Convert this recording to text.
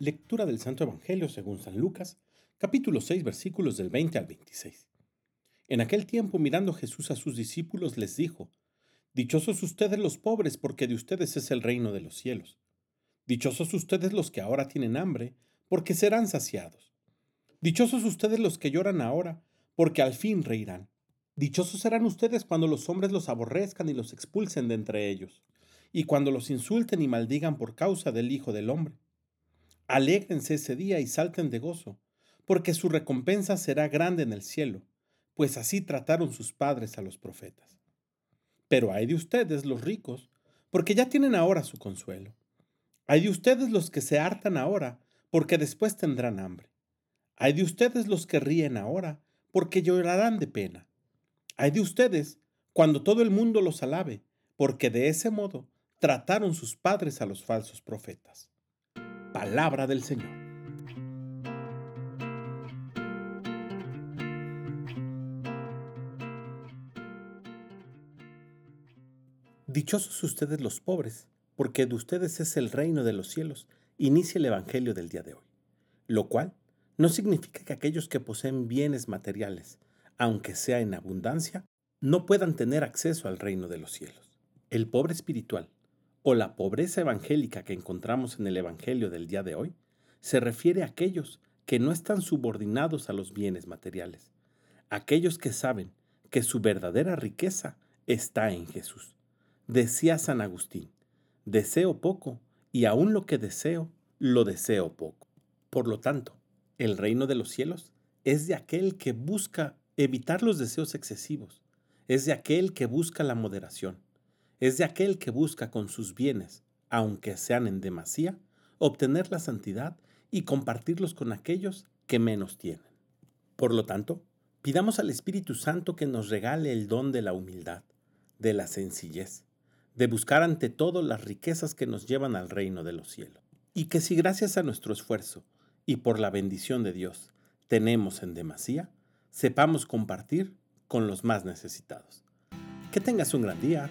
Lectura del Santo Evangelio según San Lucas, capítulo 6, versículos del 20 al 26. En aquel tiempo, mirando Jesús a sus discípulos, les dijo, Dichosos ustedes los pobres, porque de ustedes es el reino de los cielos. Dichosos ustedes los que ahora tienen hambre, porque serán saciados. Dichosos ustedes los que lloran ahora, porque al fin reirán. Dichosos serán ustedes cuando los hombres los aborrezcan y los expulsen de entre ellos, y cuando los insulten y maldigan por causa del Hijo del Hombre Alégrense ese día y salten de gozo, porque su recompensa será grande en el cielo, pues así trataron sus padres a los profetas. Pero hay de ustedes los ricos, porque ya tienen ahora su consuelo. Hay de ustedes los que se hartan ahora, porque después tendrán hambre. Hay de ustedes los que ríen ahora, porque llorarán de pena. Hay de ustedes cuando todo el mundo los alabe, porque de ese modo trataron sus padres a los falsos profetas. Palabra del Señor. Dichosos ustedes los pobres, porque de ustedes es el reino de los cielos, inicia el Evangelio del día de hoy. Lo cual no significa que aquellos que poseen bienes materiales, aunque sea en abundancia, no puedan tener acceso al reino de los cielos. El pobre espiritual, o la pobreza evangélica que encontramos en el Evangelio del día de hoy se refiere a aquellos que no están subordinados a los bienes materiales, aquellos que saben que su verdadera riqueza está en Jesús. Decía San Agustín, deseo poco y aún lo que deseo, lo deseo poco. Por lo tanto, el reino de los cielos es de aquel que busca evitar los deseos excesivos, es de aquel que busca la moderación, es de aquel que busca con sus bienes, aunque sean en demasía, obtener la santidad y compartirlos con aquellos que menos tienen. Por lo tanto, pidamos al Espíritu Santo que nos regale el don de la humildad, de la sencillez, de buscar ante todo las riquezas que nos llevan al reino de los cielos. Y que si gracias a nuestro esfuerzo y por la bendición de Dios tenemos en demasía, sepamos compartir con los más necesitados. Que tengas un gran día